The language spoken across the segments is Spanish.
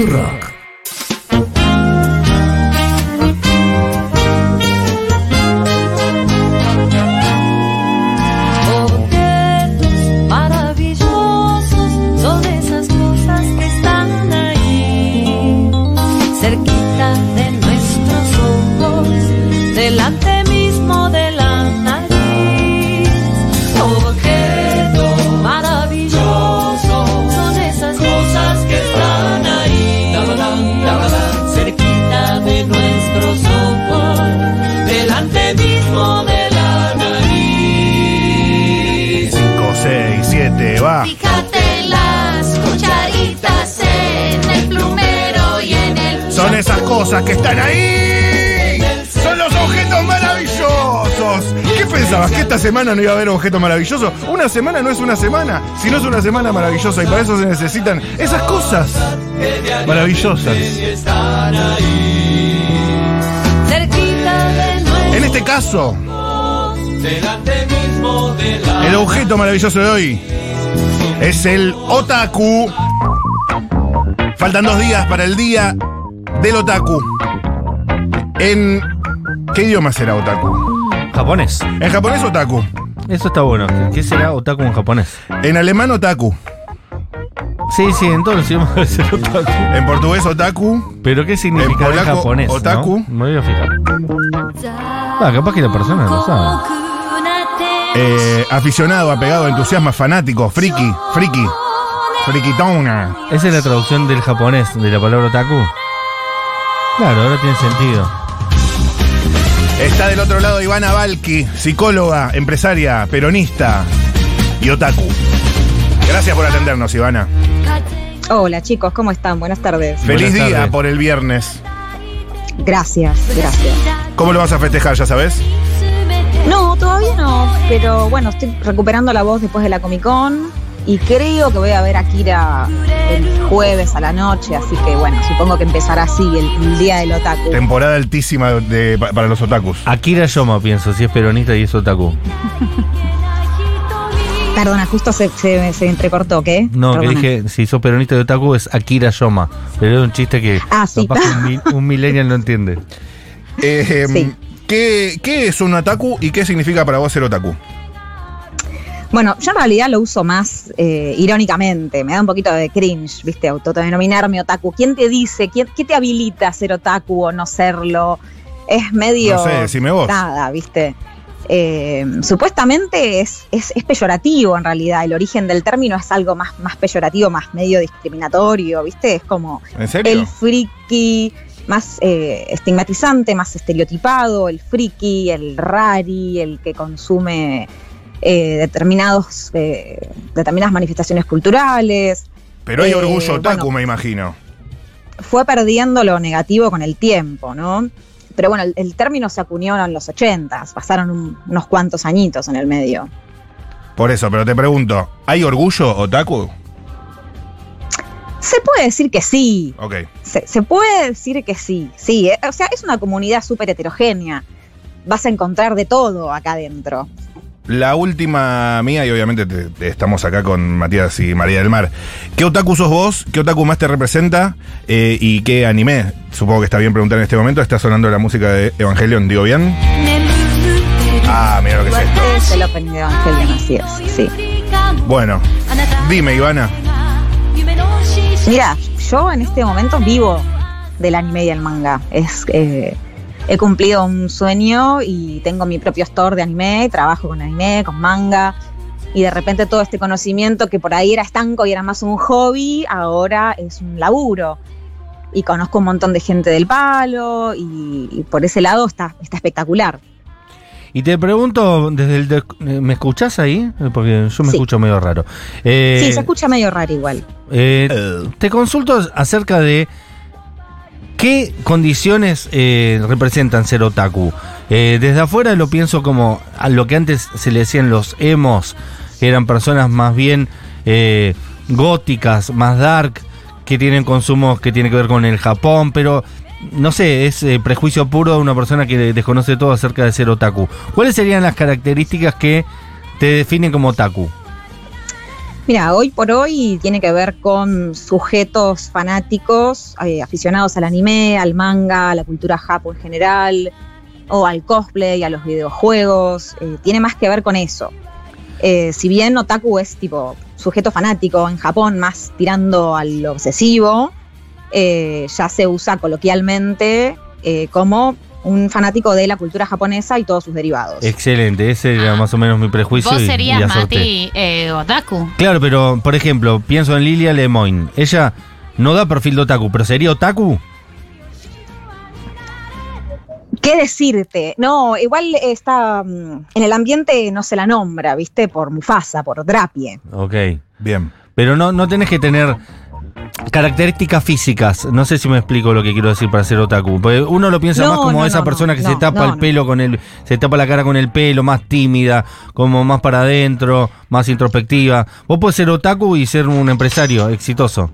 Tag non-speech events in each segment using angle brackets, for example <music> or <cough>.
дурак. Cosas que están ahí. Son los objetos maravillosos. ¿Qué pensabas? ¿Que esta semana no iba a haber objetos maravillosos? Una semana no es una semana, si no es una semana maravillosa y para eso se necesitan esas cosas maravillosas. En este caso, el objeto maravilloso de hoy es el otaku. Faltan dos días para el día del otaku. ¿En qué idioma será otaku? Japonés. En japonés otaku. Eso está bueno. ¿Qué será otaku en japonés? En alemán otaku. Sí, sí, en todos los idiomas debe ser otaku. En portugués otaku. Pero ¿qué significa En japonés? no? otaku. Me voy a fijar. Ah, capaz que la persona lo sabe. eh, aficionado, apegado, entusiasma, fanático, friki, friki, frikitona. ¿Esa es la traducción del japonés de la palabra otaku? Claro, ahora tiene sentido. Está del otro lado Ivana Valky, psicóloga, empresaria, peronista y otaku. Gracias por atendernos, Ivana. Hola chicos, ¿cómo están? Buenas tardes. Feliz Buenas día tardes. por el viernes. Gracias, gracias. ¿Cómo lo vas a festejar, ya sabes? No, todavía no, pero bueno, estoy recuperando la voz después de la Comic Con y creo que voy a ver a Kira el jueves a la noche, así que bueno, supongo que empezará así el, el día del otaku. Temporada altísima de- pa- para los otakus. Akira Yoma, pienso, si es peronista y es otaku. <laughs> Perdona, justo se, se, se entrecortó, ¿qué? No, que dije, si sos peronista de otaku es Akira Yoma. Pero es un chiste que Ah, sí. capaz un, mi- <laughs> un millennial no entiende. Eh, Sí. ¿qué, qué es un otaku y qué significa para vos ser otaku? Bueno, yo en realidad lo uso más eh, irónicamente, me da un poquito de cringe, ¿viste? Autodenominarme otaku. ¿Quién te dice? ¿Quién, ¿Qué te habilita a ser otaku o no serlo? Es medio. No sé, decime vos. Nada, ¿viste? Eh, supuestamente es, es, es peyorativo en realidad. El origen del término es algo más, más peyorativo, más medio discriminatorio, ¿viste? Es como ¿En serio? el friki más eh, estigmatizante, más estereotipado, el friki, el rari, el que consume eh, determinados, eh, determinadas manifestaciones culturales. Pero hay eh, orgullo otaku, bueno. me imagino. Fue perdiendo lo negativo con el tiempo, ¿no? Pero bueno, el, el término se acuñó en los 80, pasaron un- unos cuantos añitos en el medio. Por eso, pero te pregunto, ¿hay orgullo otaku? Se puede decir que sí, Ok. Se, se puede decir que sí, sí. O sea, es una comunidad súper heterogénea. Vas a encontrar de todo acá adentro. La última mía, y obviamente te- te- estamos acá con Matías y María del Mar. ¿Qué otaku sos vos? ¿Qué otaku más te representa? Eh, ¿Y qué anime? Supongo que está bien preguntar en este momento. Está sonando la música de Evangelion, ¿digo bien? Ah, mira lo que es esto. Es el opening de Evangelion, así es, sí. Bueno, dime, Ivana. Mira, yo en este momento vivo del anime y del manga. Es, eh, he cumplido un sueño y tengo mi propio store de anime, trabajo con anime, con manga. Y de repente todo este conocimiento que por ahí era estanco y era más un hobby, ahora es un laburo. Y conozco un montón de gente del palo y, y por ese lado está, está espectacular. Y te pregunto, desde el de- eh, ¿me escuchás ahí? Eh, Porque yo me Sí. escucho medio raro. Eh, sí, se escucha medio raro igual. eh, te consulto acerca de qué condiciones eh, representan ser otaku. Eh, desde afuera lo pienso como a lo que antes se le decían los emos, que eran personas más bien eh, góticas, más dark, que tienen consumos que tienen que ver con el Japón, pero no sé, es prejuicio puro de una persona que desconoce todo acerca de ser otaku. ¿Cuáles serían las características que te definen como otaku? Mira, hoy por hoy tiene que ver con sujetos fanáticos, eh, aficionados al anime, al manga, a la cultura japo en general, o al cosplay, a los videojuegos. eh, tiene más que ver con eso. Eh, si bien otaku es tipo sujeto fanático en Japón, más tirando al obsesivo, ya se usa coloquialmente como un fanático de la cultura japonesa y todos sus derivados. Excelente, ese era Ah. más o menos mi prejuicio. Vos y- y serías. Mati, eh, otaku. Claro, pero por ejemplo, pienso en Lilia Lemoyne. Ella no da perfil de otaku, pero ¿sería otaku? ¿Qué decirte? No, igual está mm, en el ambiente no se la nombra, ¿viste? Por Mufasa, por Drapie. Ok. Bien. Pero no, no tenés que tener características físicas. No sé si me explico lo que quiero decir para ser otaku. Porque uno lo piensa No, más como no, esa no, persona no, que no, se tapa no, el no. pelo con el. se tapa la cara con el pelo, más tímida, como más para adentro, más introspectiva. Vos podés ser otaku y ser un empresario exitoso.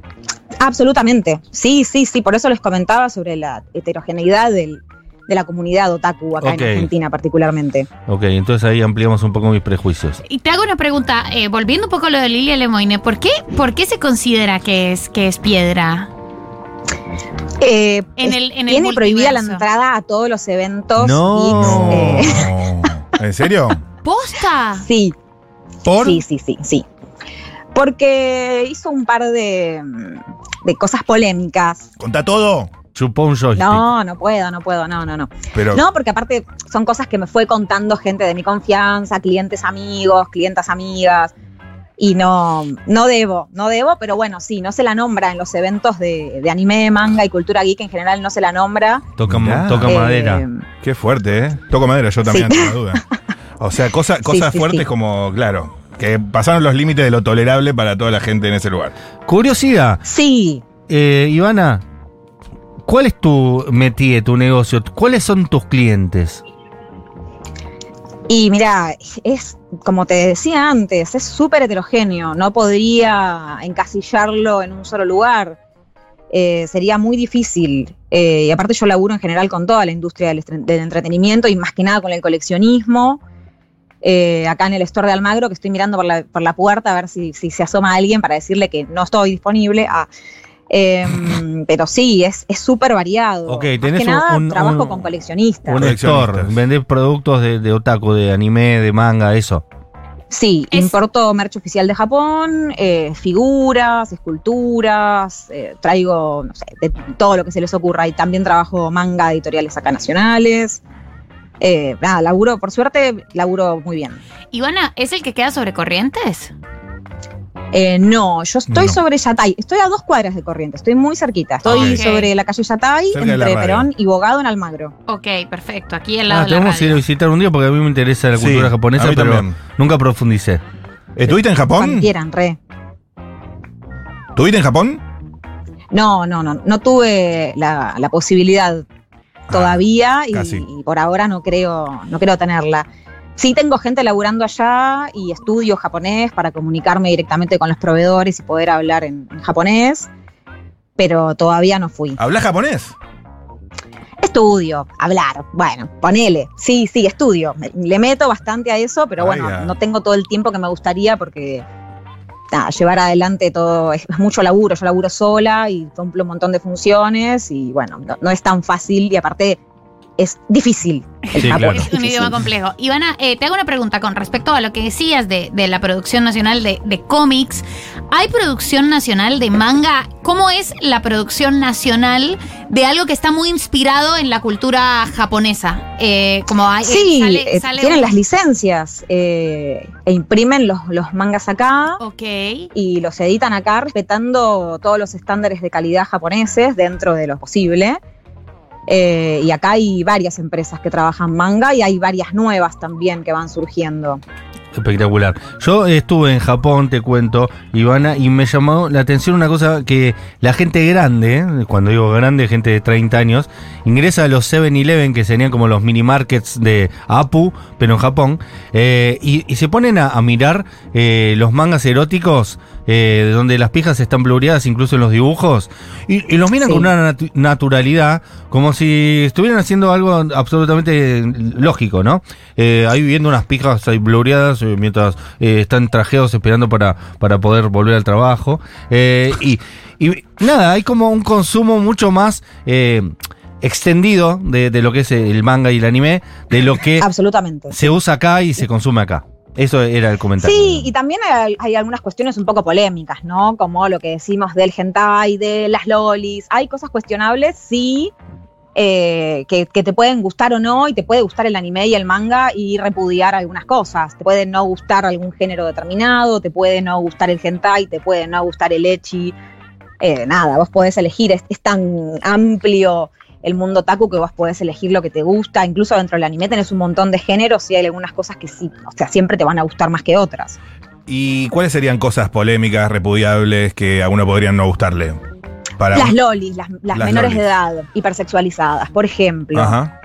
Absolutamente. Sí, sí, sí. Por eso les comentaba sobre la heterogeneidad del- de la comunidad otaku acá en Argentina particularmente. Ok, entonces ahí ampliamos un poco mis prejuicios. Y te hago una pregunta, eh, volviendo un poco a lo de Lilia Lemoine, ¿por qué, ¿por qué se considera que es, que es piedra? Eh, En el- en el tiene prohibida la entrada a todos los eventos. No. geeks, <laughs> eh, ¿En serio? ¡Posta! sí, ¿Por? sí, sí, sí, sí. Porque hizo un par de, de cosas polémicas. ¿Contá todo? Chupó un joystick. No, no puedo, no puedo, no, no, no. Pero, No, porque aparte son cosas que me fue contando gente de mi confianza, clientes amigos, clientas amigas. Y no, no debo, no debo, pero bueno, sí, no se la nombra en los eventos de, de anime, manga y cultura geek en general, no se la nombra. Toca, Mirá. toca Eh, madera. qué fuerte, ¿eh? Toco madera, yo también, Sí. <laughs> sin duda. O sea, cosa- cosas sí, fuertes sí. como, claro, que pasaron los límites de lo tolerable para toda la gente en ese lugar. Curiosidad, Sí, eh, Ivana, ¿cuál es tu métier, tu negocio? ¿Cuáles son tus clientes? y mira, es como te decía antes, es súper heterogéneo, no podría encasillarlo en un solo lugar. Eh, sería muy difícil. Eh, y aparte yo laburo en general con toda la industria del, entretenimiento y más que nada con el coleccionismo. Eh, acá en el store de Almagro, que estoy mirando por la, por la puerta a ver si, si se asoma alguien para decirle que no estoy disponible. Ah, em, pero sí, es es súper variado. Ok, Más tenés que nada, un- trabajo un- con coleccionistas. Un store, vender productos de, de otaku, de anime, de manga, eso. Sí, Es- importo merch oficial de Japón, eh, figuras, esculturas, eh, traigo, no sé, de todo lo que se les ocurra. Y también trabajo manga editoriales acá nacionales. Eh, nada, laburo, por suerte, laburo muy bien. Ivana, ¿es el que queda sobre corrientes? Eh, no, yo estoy No. sobre Yatay, estoy a dos cuadras de corriente, estoy muy cerquita. Estoy sobre la calle Yatay, Cerca entre. Perón y Bogado en Almagro. Ok, perfecto, aquí al lado Ah, de la tenemos que ir a visitar un día porque a mí me interesa la cultura japonesa, pero también. nunca profundicé. ¿Estuviste en Cuando Japón? quieran, re. ¿Estuviste en Japón? No, no, no, no tuve la, la posibilidad todavía y, Ah, y por ahora no creo, no creo tenerla. Sí tengo gente laburando allá y estudio japonés para comunicarme directamente con los proveedores y poder hablar en, en japonés, pero todavía no fui. ¿Hablas japonés? Estudio, hablar, bueno, ponele. Sí, sí, estudio. Le meto bastante a eso, pero bueno, Vaya. no tengo todo el tiempo que me gustaría porque nada, llevar adelante todo es, es mucho laburo. Yo laburo sola y cumplo un montón de funciones y bueno, no, no es tan fácil y aparte es difícil. El Sí, claro. es un difícil. idioma complejo. Ivana, eh, te hago una pregunta con respecto a lo que decías de, de la producción nacional de, de cómics. ¿Hay producción nacional de manga? ¿Cómo es la producción nacional de algo que está muy inspirado en la cultura japonesa? Eh, como hay, eh, Sí, sale- eh, sale tienen un- las licencias eh, e imprimen los, los mangas acá. Ok. y los editan acá respetando todos los estándares de calidad japoneses dentro de lo posible. Eh, y acá hay varias empresas que trabajan manga y hay varias nuevas también que van surgiendo. Espectacular. Yo estuve en Japón, te cuento, Ivana, y me llamó la atención una cosa que la gente grande, cuando digo grande, gente de 30 años, ingresa a los 7-Eleven, que serían como los mini markets de Apu, pero en Japón, eh, y, se ponen a, a mirar eh, los mangas eróticos eh, donde las pijas están blureadas incluso en los dibujos, y, y los miran Sí. con una natu- naturalidad, como si estuvieran haciendo algo absolutamente lógico, ¿no? Eh, ahí viendo unas pijas ahí blureadas eh, mientras eh, están trajeados esperando para, para poder volver al trabajo. Eh, y, y nada, hay como un consumo mucho más... extendido de, de lo que es el manga y el anime, de lo que Absolutamente. se usa acá y se consume acá. Eso era el comentario. Sí, y también hay, hay algunas cuestiones un poco polémicas, ¿no? Como lo que decimos del hentai, de las lolis. Hay cosas cuestionables, sí, eh, que, que te pueden gustar o no, y te puede gustar el anime y el manga y repudiar algunas cosas. Te puede no gustar algún género determinado, te puede no gustar el hentai, te puede no gustar el echi. Eh, nada, vos podés elegir, es, es tan amplio el mundo taku que vos podés elegir lo que te gusta. Incluso dentro del anime tenés un montón de géneros y hay algunas cosas que sí, o sea, siempre te van a gustar más que otras. ¿Y cuáles serían cosas polémicas, repudiables, que a uno podrían no gustarle? Para Las lolis, las, las Las menores lolis. de edad, hipersexualizadas, por ejemplo. Ajá.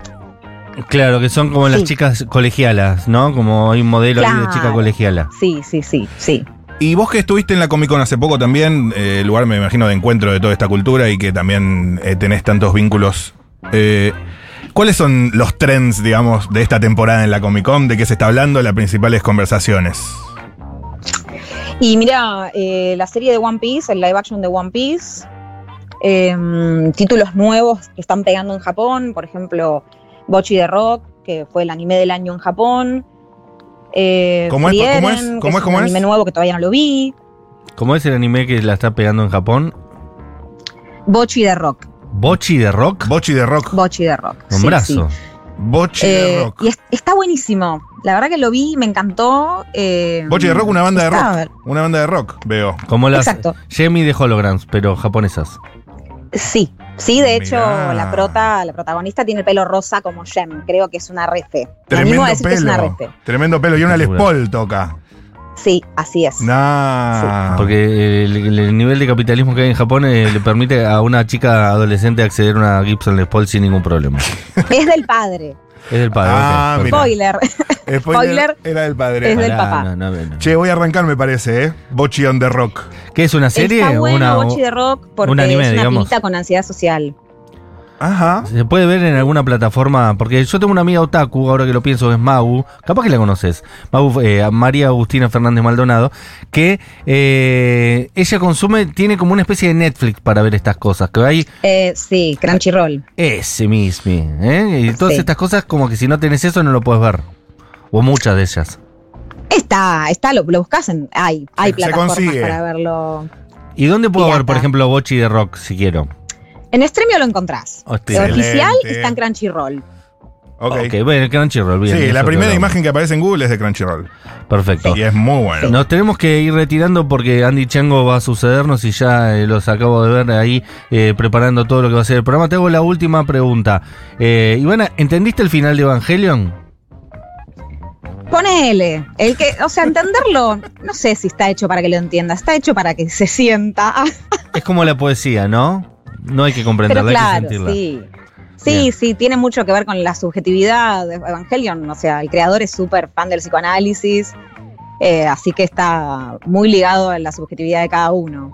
Claro, que son como las chicas colegialas, ¿no? Como hay un modelo ahí de chica colegiala. Sí, sí, sí, sí. Y vos que estuviste en la Comic Con hace poco también, eh, lugar me imagino de encuentro de toda esta cultura y que también eh, tenés tantos vínculos. eh, ¿Cuáles son los trends, digamos, de esta temporada en la Comic Con? ¿De qué se está hablando? Las principales conversaciones. Y mira, la serie de One Piece, el live action de One Piece, em, títulos nuevos que están pegando en Japón, por ejemplo, Bochi de Rock, que fue el anime del año en Japón. Eh, ¿Cómo es? Frieren, ¿Cómo es? ¿Cómo es? un ¿Cómo es? anime nuevo que todavía no lo vi. ¿Cómo es el anime que la está pegando en Japón? Bochi de Rock. ¿Bochi de rock? Bochi de rock. Bochi de Rock. sí, Nombrazo. sí. Bochi Eh, de rock. y es- está buenísimo. La verdad que lo vi, me encantó. eh, Bochi de rock, una banda de rock. Una banda de rock, veo. Como las Exacto. Jamie de Holograms, pero japonesas. Sí, sí, de hecho, Mirá. la prota, la protagonista tiene el pelo rosa como Jem. Creo que es una refe. Me Tremendo decir que es una pelo. refe. Tremendo pelo. Y una Les. Paul toca. Sí, así es. Nah. Porque el, el nivel de capitalismo que hay en Japón eh, le permite a una chica adolescente acceder a una Gibson Les Paul sin ningún problema. Es del padre. Es del padre. Ah, ok, mira. Spoiler. Spoiler, <laughs> Spoiler. era del padre. Es del papá. no, no, no. Che, voy a arrancar, me parece, ¿eh? Bochi on the rock. ¿Qué es una serie? Está bueno una, Bochi de Rock porque un anime, es una digamos. con ansiedad social. Ajá. ¿Se puede ver en alguna plataforma? Porque yo tengo una amiga otaku, ahora que lo pienso, es Mau. Capaz que la conoces. Mau, eh, María Agustina Fernández Maldonado. Que eh, ella consume, tiene como una especie de Netflix para ver estas cosas. Que hay Eh, sí, Crunchyroll. ese mismo. ¿eh? Y todas Sí. estas cosas, como que si no tenés eso, no lo puedes ver. O muchas de ellas. Está, está, lo, lo buscas en. Hay, hay plataformas para verlo. ¿Y dónde puedo ver, por ejemplo, Bochi de Rock, si quiero? En Stremio lo encontrás. Hostia. El oficial está en Crunchyroll. Ok. Ok, bueno, el Crunchyroll, bien. sí, la primera imagen que aparece en Google es de Crunchyroll. Perfecto. Y es muy bueno. Nos tenemos que ir retirando porque Andy Chango va a sucedernos y ya eh, los acabo de ver ahí eh, preparando todo lo que va a ser el programa. Te hago la última pregunta. Eh, Ivana, ¿entendiste el final de Evangelion? Ponele. El que, o sea, entenderlo, no sé si está hecho para que lo entienda, está hecho para que se sienta. Es como la poesía, ¿no? No hay que Pero comprenderla, hay que claro, sentirla. sí. Sí, Bien. sí, tiene mucho que ver con la subjetividad de Evangelion. O sea, el creador es súper fan del psicoanálisis, eh, así que está muy ligado a la subjetividad de cada uno.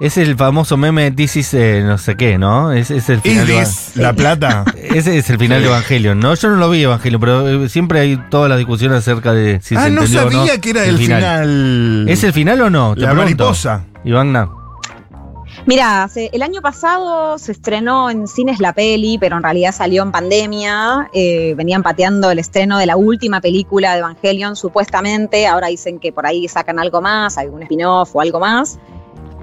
Es el famoso meme This is eh, no sé qué, ¿no? Es, es el ¿Is final de this la plata? <laughs> Ese es el final de Evangelion, ¿no? Yo no lo vi Evangelion, pero eh, siempre hay todas las discusiones acerca de si se ah, no entendió o sabía no que era el final. ¿Es el final o no? Te La pregunto. mariposa. Ivana. Mira, el año pasado se estrenó en cines la peli, pero en realidad salió en pandemia. Eh, venían pateando el estreno de la última película de Evangelion, supuestamente. Ahora dicen que por ahí sacan algo más, algún spin-off o algo más.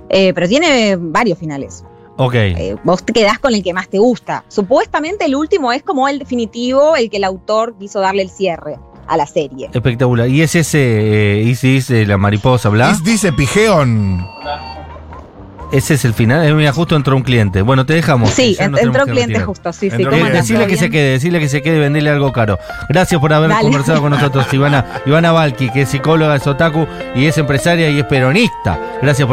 Eh, pero tiene varios finales. Ok. Eh, vos te quedás con el que más te gusta. Supuestamente el último es como el definitivo, el que el autor quiso darle el cierre a la serie. Espectacular. Y es ese, eh, Isis, eh, la mariposa, bla. ¿Is dice pigeón? Ese es el final. Eh, mira, justo entró un cliente. Bueno, te dejamos. Sí, que ya nos en- entró que cliente retirar. justo, sí. Decirle ¿Todo que se quede, decirle que se quede y venderle algo caro. Gracias por haber Dale. conversado con nosotros, Ivana. Ivana Valky, que es psicóloga, es otaku y es empresaria y es peronista. Gracias por